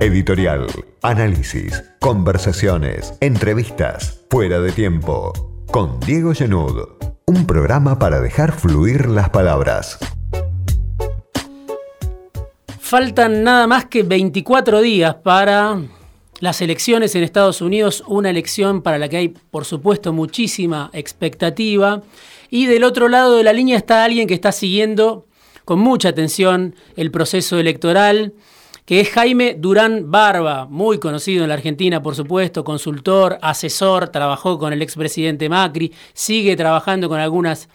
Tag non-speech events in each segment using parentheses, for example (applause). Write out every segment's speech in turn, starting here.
Editorial, análisis, conversaciones, entrevistas, fuera de tiempo. Con Diego Genud. Un programa para dejar fluir las palabras. Faltan nada más que 24 días para las elecciones en Estados Unidos, una elección para la que hay, por supuesto, muchísima expectativa. Y del otro lado de la línea está alguien que está siguiendo con mucha atención el proceso electoral, que es Jaime Durán Barba, muy conocido en la Argentina, por supuesto, consultor, asesor, trabajó con el expresidente Macri, sigue trabajando con algunas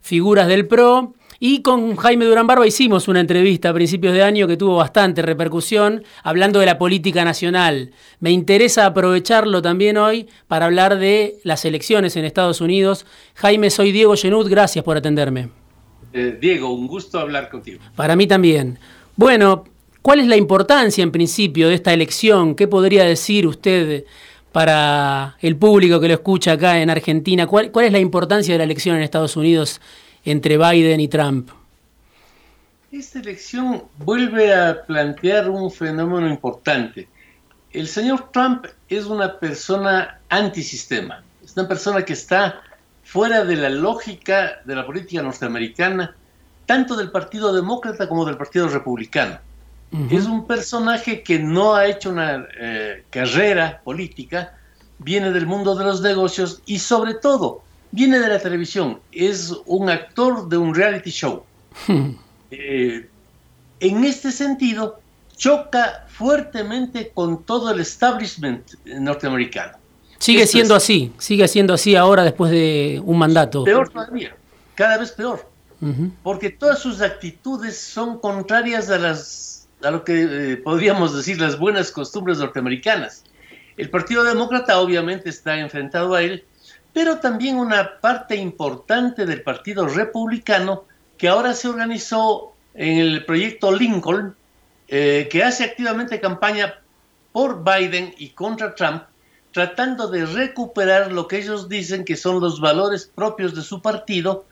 figuras del PRO. Y con Jaime Durán Barba hicimos una entrevista a principios de año que tuvo bastante repercusión, hablando de la política nacional. Me interesa aprovecharlo también hoy para hablar de las elecciones en Estados Unidos. Jaime, soy Diego Genud, gracias por atenderme. Eh, Diego, un gusto hablar contigo. Para mí también. Bueno, ¿cuál es la importancia en principio de esta elección? ¿Qué podría decir usted para el público que lo escucha acá en Argentina? ¿Cuál, es la importancia de la elección en Estados Unidos entre Biden y Trump? Esta elección vuelve a plantear un fenómeno importante. El señor Trump es una persona antisistema, es una persona que está fuera de la lógica de la política norteamericana, tanto del Partido Demócrata como del Partido Republicano. Es un personaje que no ha hecho una eh, carrera política, viene del mundo de los negocios y sobre todo viene de la televisión, es un actor de un reality show. Eh, en este sentido, choca fuertemente con todo el establishment norteamericano. Sigue siendo así, sigue siendo así ahora después de un mandato. Peor todavía, cada vez peor. Porque todas sus actitudes son contrarias a, las, a lo que eh, podríamos decir las buenas costumbres norteamericanas. El Partido Demócrata obviamente está enfrentado a él, pero también una parte importante del Partido Republicano que ahora se organizó en el proyecto Lincoln, eh, que hace activamente campaña por Biden y contra Trump, tratando de recuperar lo que ellos dicen que son los valores propios de su partido,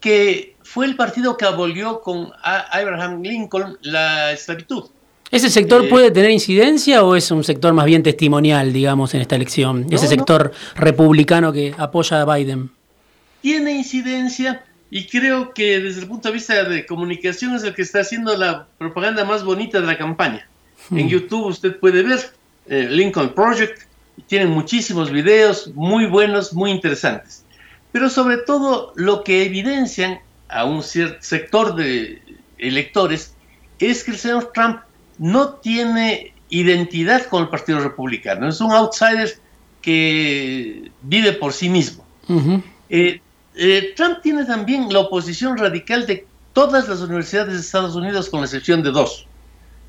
que fue el partido que abolió con Abraham Lincoln la esclavitud. ¿Ese sector eh, puede tener incidencia o es un sector más bien testimonial, digamos, en esta elección? Ese sector republicano que apoya a Biden. Tiene incidencia y creo que desde el punto de vista de comunicación es el que está haciendo la propaganda más bonita de la campaña. En hmm. YouTube usted puede ver eh, Lincoln Project, tienen muchísimos videos muy buenos, muy interesantes. Pero sobre todo lo que evidencian a un cierto sector de electores es que el señor Trump no tiene identidad con el Partido Republicano. Es un outsider que vive por sí mismo. Eh, eh, Trump tiene también la oposición radical de todas las universidades de Estados Unidos, con la excepción de dos.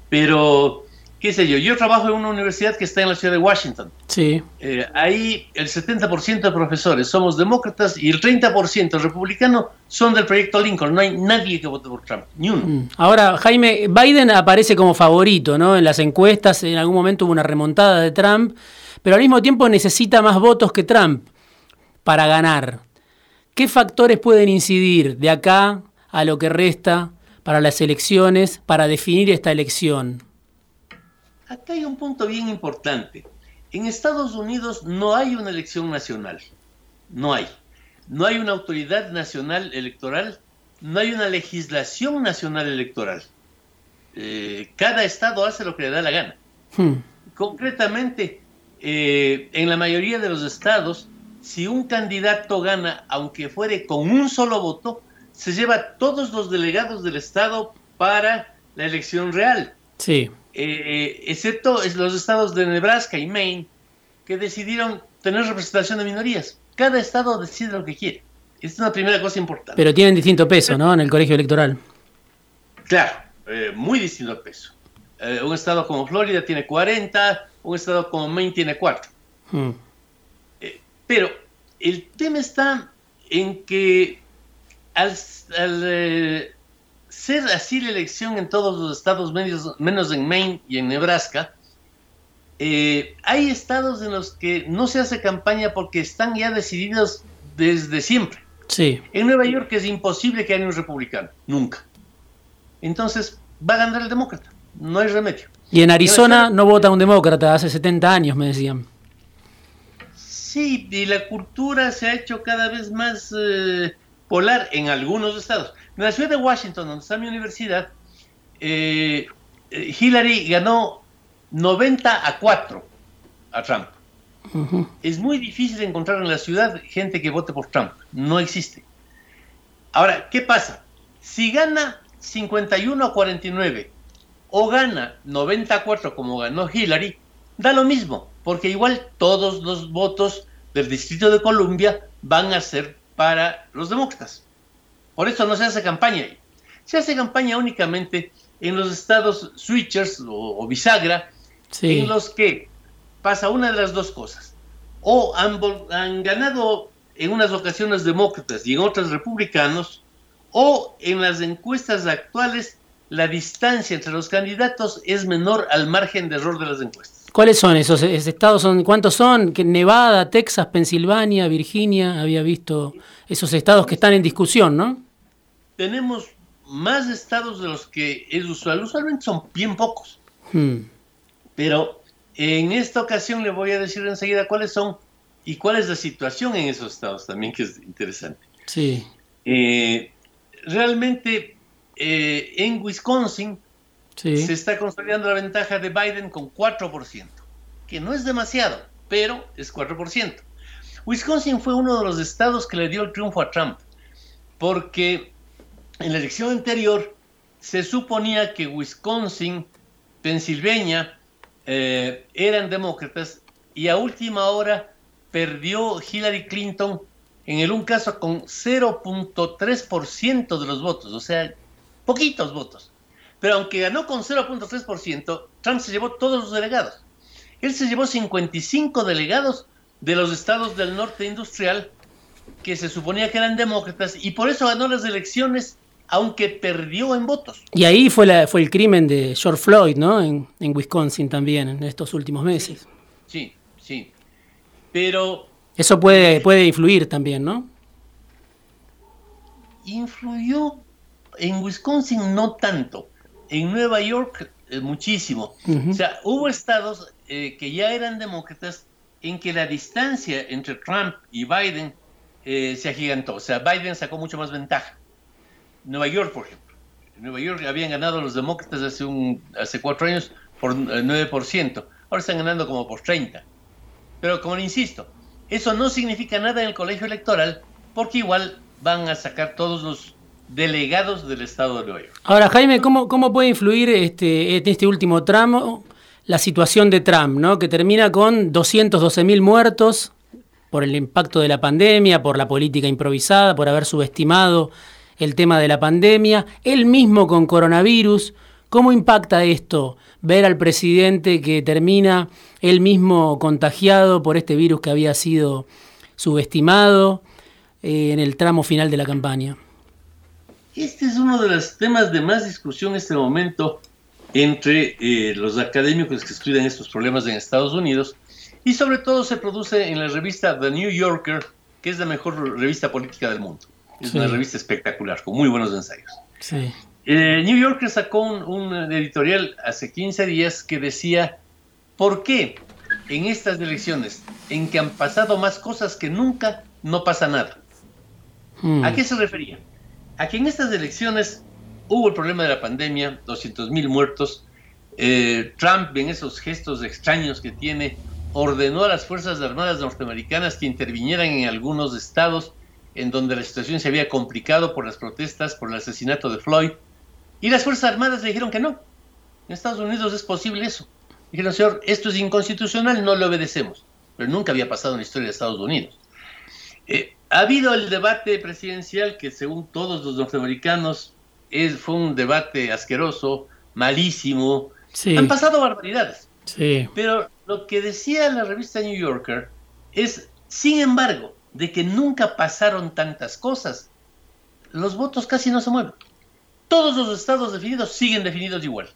Pero qué sé yo, yo trabajo en una universidad que está en la ciudad de Washington. Sí. Eh, ahí el 70% de profesores somos demócratas y el 30% republicano son del proyecto Lincoln. No hay nadie que vote por Trump, ni uno. Mm. Ahora, Jaime, Biden aparece como favorito, ¿no? En las encuestas, en algún momento hubo una remontada de Trump, pero al mismo tiempo necesita más votos que Trump para ganar. ¿Qué factores pueden incidir de acá a lo que resta para las elecciones, para definir esta elección? Acá hay un punto bien importante. En Estados Unidos no hay una elección nacional. No hay. No hay una autoridad nacional electoral. No hay una legislación nacional electoral. Eh, cada estado hace lo que le da la gana. Hmm. Concretamente, eh, en la mayoría de los estados, si un candidato gana, aunque fuere con un solo voto, se lleva todos los delegados del estado para la elección real. Sí. Eh, excepto los estados de Nebraska y Maine, que decidieron tener representación de minorías. Cada estado decide lo que quiere. Esta es una primera cosa importante. Pero tienen distinto peso, ¿no? En el colegio electoral. Claro, eh, muy distinto peso. Eh, un estado como Florida tiene 40, un estado como Maine tiene 4. Hmm. pero el tema está en que al, al ser así la elección en todos los estados medios, menos en Maine y en Nebraska, eh, hay estados en los que no se hace campaña porque están ya decididos desde siempre. Sí. En Nueva York es imposible que haya un republicano, nunca. Entonces va a ganar el demócrata, no hay remedio. Y en Arizona no vota un demócrata, hace 70 años me decían. Sí, y la cultura se ha hecho cada vez más eh, polar en algunos estados. En la ciudad de Washington, donde está mi universidad, eh, eh, Hillary ganó 90 a 4 a Trump. Es muy difícil encontrar en la ciudad gente que vote por Trump. No existe. Ahora, ¿qué pasa? Si gana 51 a 49 o gana 94 como ganó Hillary, da lo mismo, porque igual todos los votos del Distrito de Columbia van a ser para los demócratas. Por eso no se hace campaña ahí. Se hace campaña únicamente en los estados switchers o, bisagra, en los que pasa una de las dos cosas. O han, han ganado en unas ocasiones demócratas y en otras republicanos, o en las encuestas actuales la distancia entre los candidatos es menor al margen de error de las encuestas. ¿Cuáles son esos, estados? Son, ¿Cuántos son? Nevada, Texas, Pensilvania, Virginia, había visto esos estados que están en discusión, ¿no? Tenemos más estados de los que es usual. Usualmente son bien pocos. Hmm. Pero en esta ocasión le voy a decir enseguida cuáles son y cuál es la situación en esos estados también, que es interesante. Sí. Eh, realmente eh, en Wisconsin se está consolidando la ventaja de Biden con 4%, que no es demasiado, pero es 4%. Wisconsin fue uno de los estados que le dio el triunfo a Trump, porque en la elección anterior se suponía que Wisconsin, Pensilvania, eh, eran demócratas y a última hora perdió Hillary Clinton en el un caso con 0.3% de los votos, o sea, poquitos votos. Pero aunque ganó con 0.3%, Trump se llevó todos los delegados. Él se llevó 55 delegados de los estados del norte industrial que se suponía que eran demócratas y por eso ganó las elecciones aunque perdió en votos. Y ahí fue, la, fue el crimen de George Floyd, ¿no? En, en Wisconsin también, en estos últimos meses. Sí, sí. Pero eso puede, puede influir también, ¿no? Influyó en Wisconsin no tanto, en Nueva York eh, muchísimo. O sea, hubo estados eh, que ya eran demócratas en que la distancia entre Trump y Biden eh, se agigantó. O sea, Biden sacó mucho más ventaja. Nueva York, por ejemplo. En Nueva York habían ganado los demócratas hace, un, hace cuatro años por 9%. Ahora están ganando como por 30%. Pero como le insisto, eso no significa nada en el colegio electoral porque igual van a sacar todos los delegados del estado de Nueva York. Ahora, Jaime, ¿cómo, cómo puede influir este, este último tramo la situación de Trump, ¿no? que termina con 212 mil muertos por el impacto de la pandemia, por la política improvisada, por haber subestimado el tema de la pandemia, él mismo con coronavirus? ¿Cómo impacta esto ver al presidente que termina él mismo contagiado por este virus que había sido subestimado eh, en el tramo final de la campaña? Este es uno de los temas de más discusión en este momento entre eh, los académicos que estudian estos problemas en Estados Unidos y sobre todo se produce en la revista The New Yorker, que es la mejor revista política del mundo. Es una revista espectacular, con muy buenos ensayos. Sí. Eh, New Yorker sacó un, editorial hace 15 días que decía, ¿por qué en estas elecciones, en que han pasado más cosas que nunca, no pasa nada? Hmm. ¿A qué se refería? A que en estas elecciones hubo el problema de la pandemia, 200 mil muertos, eh, Trump en esos gestos extraños que tiene, ordenó a las Fuerzas Armadas norteamericanas que intervinieran en algunos estados en donde la situación se había complicado por las protestas, por el asesinato de Floyd, y las Fuerzas Armadas le dijeron que no. En Estados Unidos es posible eso. Dijeron, señor, esto es inconstitucional, no lo obedecemos. Pero nunca había pasado en la historia de Estados Unidos. Eh, ha habido el debate presidencial que según todos los norteamericanos es, fue un debate asqueroso, malísimo. Han pasado barbaridades. Sí. Pero lo que decía la revista New Yorker es, sin embargo, de que nunca pasaron tantas cosas, los votos casi no se mueven todos los estados definidos siguen definidos igual.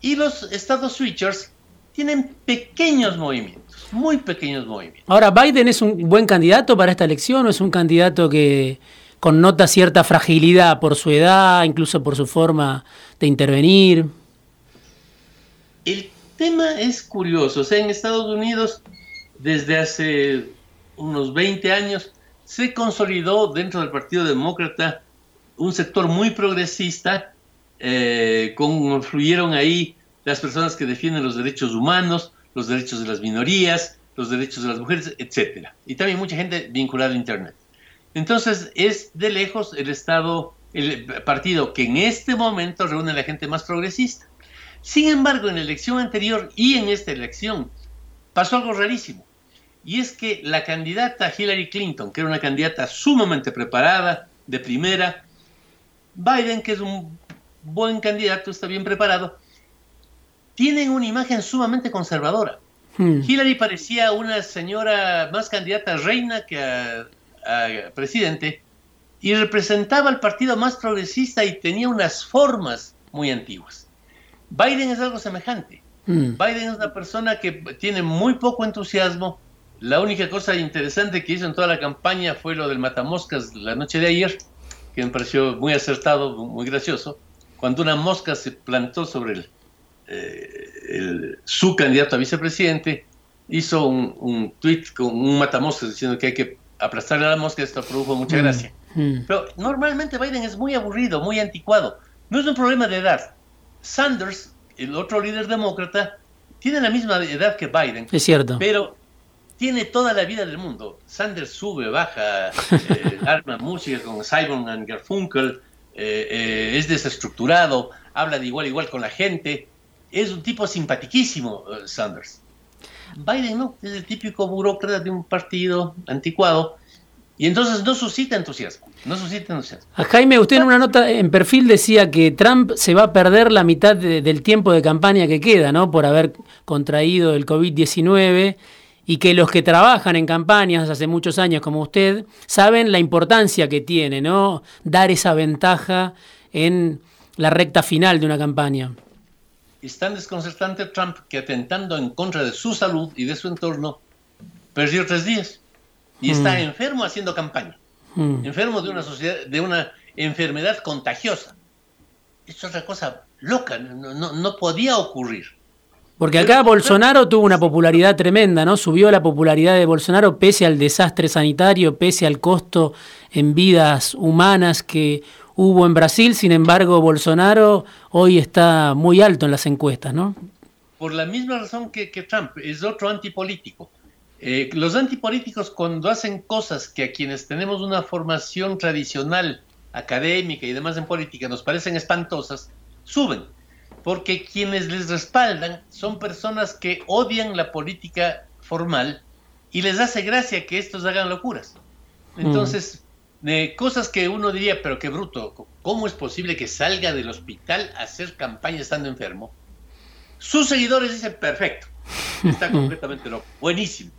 Y los estados switchers tienen pequeños movimientos, muy pequeños movimientos. Ahora, ¿Biden es un buen candidato para esta elección o es un candidato que connota cierta fragilidad por su edad, incluso por su forma de intervenir? El tema es curioso, o sea, en Estados Unidos desde hace unos 20 años se consolidó dentro del Partido Demócrata un sector muy progresista, eh, confluyeron ahí las personas que defienden los derechos humanos, los derechos de las minorías, los derechos de las mujeres, etc. Y también mucha gente vinculada a Internet. Entonces es de lejos el Estado, el partido que en este momento reúne a la gente más progresista. Sin embargo, en la elección anterior y en esta elección pasó algo rarísimo. Y es que la candidata Hillary Clinton, que era una candidata sumamente preparada, de primera, Biden, que es un buen candidato, está bien preparado, tienen una imagen sumamente conservadora. Hmm. Hillary parecía una señora más candidata a reina que a, presidente y representaba al partido más progresista y tenía unas formas muy antiguas. Biden es algo semejante. Hmm. Biden es una persona que tiene muy poco entusiasmo. La única cosa interesante que hizo en toda la campaña fue lo del matamoscas la noche de ayer, que me pareció muy acertado, muy gracioso, cuando una mosca se plantó sobre el, eh, su candidato a vicepresidente hizo un, un tweet con un matamoscas diciendo que hay que aplastarle a la mosca, esto produjo mucha mm, gracia. Mm. Pero normalmente Biden es muy aburrido, muy anticuado. No es un problema de edad. Sanders, el otro líder demócrata, tiene la misma edad que Biden. Es cierto. Pero tiene toda la vida del mundo. Sanders sube, baja, eh, (laughs) arma música con Simon and Garfunkel, eh, eh, es desestructurado, habla de igual a igual con la gente es un tipo simpaticísimo, eh, Sanders. Biden no, es el típico burócrata de un partido anticuado y entonces no suscita entusiasmo, no suscita entusiasmo. A Jaime, usted en una nota en perfil decía que Trump se va a perder la mitad del tiempo de campaña que queda, ¿no? Por haber contraído el COVID-19 y que los que trabajan en campañas hace muchos años como usted saben la importancia que tiene, ¿no? Dar esa ventaja en la recta final de una campaña es tan desconcertante Trump que atentando en contra de su salud y de su entorno, perdió tres días y está hmm. enfermo haciendo campaña. Hmm. Enfermo de una sociedad, de una enfermedad contagiosa. Esto es otra cosa loca, no, podía ocurrir. Porque acá Bolsonaro tuvo una popularidad tremenda, ¿no? Subió la popularidad de Bolsonaro pese al desastre sanitario, pese al costo en vidas humanas que hubo en Brasil, sin embargo, Bolsonaro hoy está muy alto en las encuestas, ¿no? Por la misma razón que, Trump, es otro antipolítico. Eh, los antipolíticos cuando hacen cosas que a quienes tenemos una formación tradicional, académica y demás en política nos parecen espantosas, suben, porque quienes les respaldan son personas que odian la política formal y les hace gracia que estos hagan locuras. Entonces, de cosas que uno diría, pero qué bruto, ¿cómo es posible que salga del hospital a hacer campaña estando enfermo? Sus seguidores dicen, perfecto, está (laughs) completamente loco, buenísimo.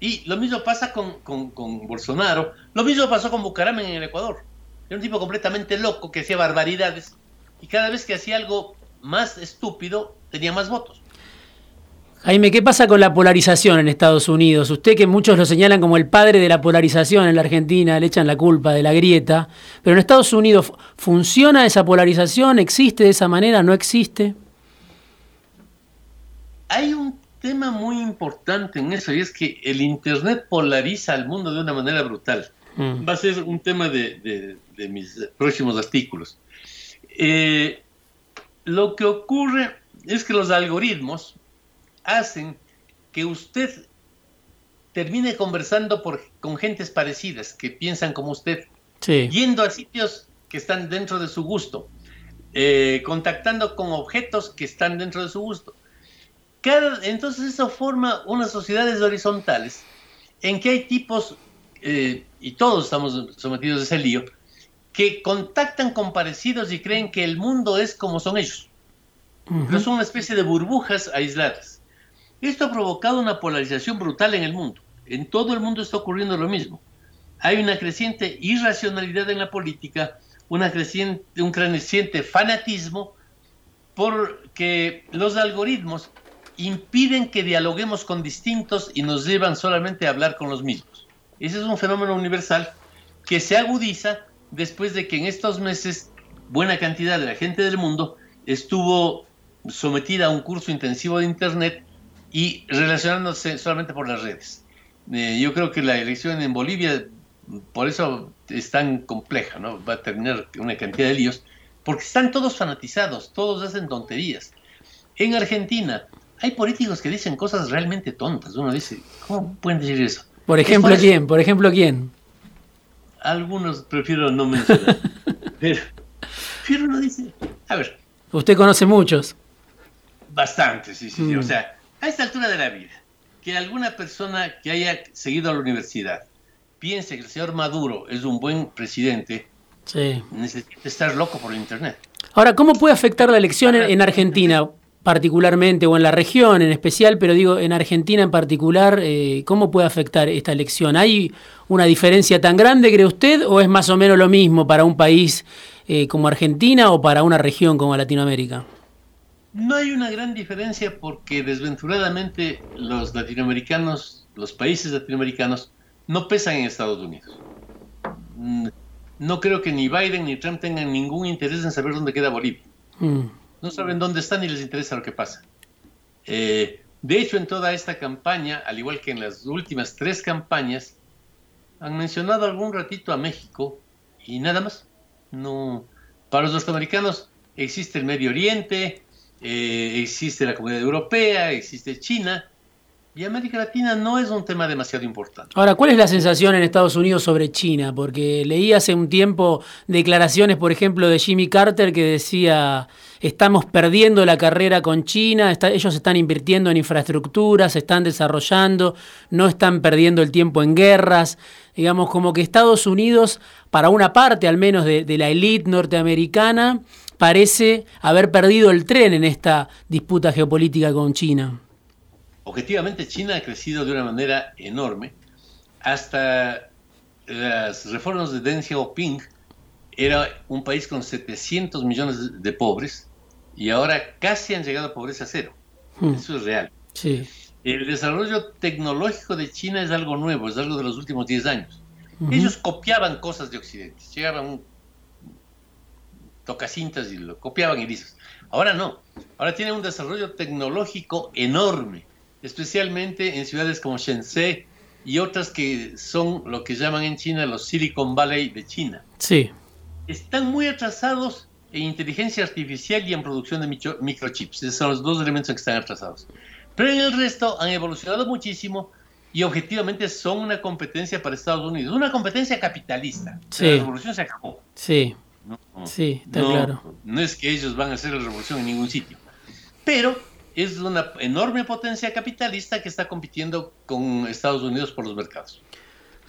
Y lo mismo pasa con, con, Bolsonaro, lo mismo pasó con Bucaramanga en el Ecuador. Era un tipo completamente loco que hacía barbaridades y cada vez que hacía algo más estúpido tenía más votos. Jaime, ¿qué pasa con la polarización en Estados Unidos? Usted que muchos lo señalan como el padre de la polarización en la Argentina, le echan la culpa de la grieta, pero en Estados Unidos ¿funciona esa polarización? ¿Existe de esa manera? ¿No existe? Hay un tema muy importante en eso y es que el Internet polariza al mundo de una manera brutal. Mm. Va a ser un tema de, mis próximos artículos. Eh, lo que ocurre es que los algoritmos hacen que usted termine conversando por, con gentes parecidas, que piensan como usted, yendo a sitios que están dentro de su gusto, eh, contactando con objetos que están dentro de su gusto. entonces eso forma unas sociedades horizontales en que hay tipos, eh, y todos estamos sometidos a ese lío, que contactan con parecidos y creen que el mundo es como son ellos. Pero son una especie de burbujas aisladas. Esto ha provocado una polarización brutal en el mundo. En todo el mundo está ocurriendo lo mismo. Hay una creciente irracionalidad en la política, una creciente, un creciente fanatismo, porque los algoritmos impiden que dialoguemos con distintos y nos llevan solamente a hablar con los mismos. Ese es un fenómeno universal que se agudiza después de que en estos meses buena cantidad de la gente del mundo estuvo sometida a un curso intensivo de Internet y relacionándose solamente por las redes. Eh, yo creo que la elección en Bolivia, por eso es tan compleja, ¿no? Va a terminar una cantidad de líos, porque están todos fanatizados, todos hacen tonterías. En Argentina hay políticos que dicen cosas realmente tontas. Uno dice, ¿cómo pueden decir eso? Por ejemplo, ¿quién? Por ejemplo, ¿quién? Algunos prefiero no mencionar. (laughs) pero, pero uno dice, a ver. Usted conoce muchos. Bastante, sí, sí, sí. O mm. sea, a esta altura de la vida, que alguna persona que haya seguido a la universidad piense que el señor Maduro es un buen presidente, necesita estar loco por el Internet. Ahora, ¿cómo puede afectar la elección en, Argentina? particularmente o en la región en especial, pero digo en Argentina en particular, eh, ¿cómo puede afectar esta elección? ¿Hay una diferencia tan grande, cree usted, o es más o menos lo mismo para un país eh, como Argentina o para una región como Latinoamérica? No hay una gran diferencia porque desventuradamente los latinoamericanos, los países latinoamericanos, no pesan en Estados Unidos. Mm, no creo que ni Biden ni Trump tengan ningún interés en saber dónde queda Bolivia. Mm. No saben dónde están ni les interesa lo que pasa. Eh, de hecho, en toda esta campaña, al igual que en las últimas tres campañas, han mencionado algún ratito a México y nada más. No, para los norteamericanos existe el Medio Oriente, eh, existe la comunidad europea, existe China, y América Latina no es un tema demasiado importante. Ahora, ¿cuál es la sensación en Estados Unidos sobre China? Porque leí hace un tiempo declaraciones, por ejemplo, de Jimmy Carter que decía, estamos perdiendo la carrera con China, ellos están invirtiendo en infraestructura, se están desarrollando, no están perdiendo el tiempo en guerras. Digamos, como que Estados Unidos, para una parte al menos de, de la élite norteamericana, parece haber perdido el tren en esta disputa geopolítica con China. Objetivamente China ha crecido de una manera enorme. Hasta las reformas de Deng Xiaoping era un país con 700 millones de pobres y ahora casi han llegado a pobreza cero. Hmm. Eso es real. Sí. El desarrollo tecnológico de China es algo nuevo, es algo de los últimos 10 años. Ellos copiaban cosas de Occidente. Llegaban tocacintas y lo copiaban y dices. Ahora no, ahora tiene un desarrollo tecnológico enorme, especialmente en ciudades como Shenzhen y otras que son lo que llaman en China los Silicon Valley de China. Sí. Están muy atrasados en inteligencia artificial y en producción de microchips. Esos son los dos elementos que están atrasados. Pero en el resto han evolucionado muchísimo y objetivamente son una competencia para Estados Unidos, una competencia capitalista. Sí. La revolución se acabó. Sí. No, sí, está claro. No es que ellos van a hacer la revolución en ningún sitio, pero es una enorme potencia capitalista que está compitiendo con Estados Unidos por los mercados.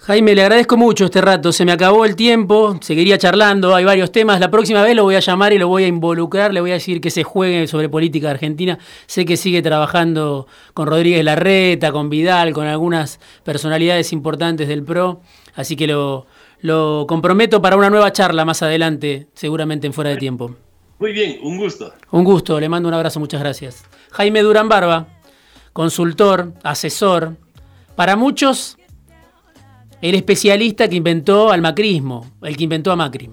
Jaime, le agradezco mucho este rato. Se me acabó el tiempo, seguiría charlando, hay varios temas. La próxima vez lo voy a llamar y lo voy a involucrar, le voy a decir que se juegue sobre política argentina. Sé que sigue trabajando con Rodríguez Larreta, con Vidal, con algunas personalidades importantes del PRO, así que lo, lo comprometo para una nueva charla más adelante, seguramente en fuera de tiempo. Muy bien, un gusto. Un gusto, le mando un abrazo, muchas gracias. Jaime Durán Barba, consultor, asesor, para muchos el especialista que inventó al macrismo, el que inventó a Macri.